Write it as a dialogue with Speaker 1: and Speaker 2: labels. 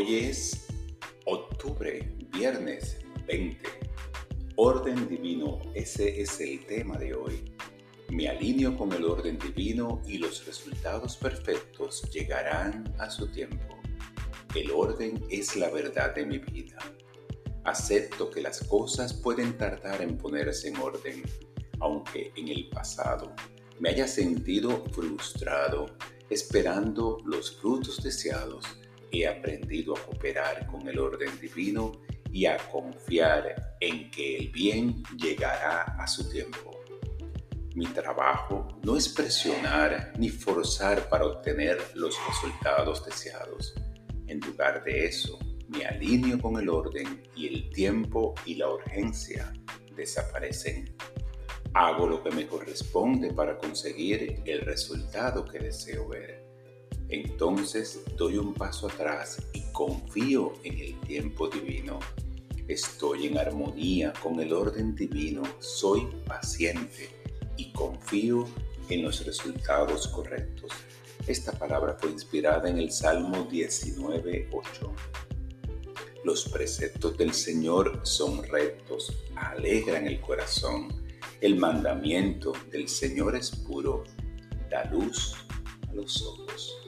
Speaker 1: Hoy es octubre, viernes 20. Orden divino, ese es el tema de hoy. Me alineo con el orden divino y los resultados perfectos llegarán a su tiempo. El orden es la verdad de mi vida. Acepto que las cosas pueden tardar en ponerse en orden, aunque en el pasado me haya sentido frustrado esperando los frutos deseados he aprendido a cooperar con el orden divino y a confiar en que el bien llegará a su tiempo. Mi trabajo no es presionar ni forzar para obtener los resultados deseados. En lugar de eso, me alineo con el orden y el tiempo y la urgencia desaparecen. Hago lo que me corresponde para conseguir el resultado que deseo ver entonces doy un paso atrás y confío en el tiempo divino. Estoy en armonía con el orden divino, soy paciente y confío en los resultados correctos. Esta palabra fue inspirada en el Salmo 19.8. Los preceptos del Señor son rectos, alegran el corazón. El mandamiento del Señor es puro, da luz a los ojos.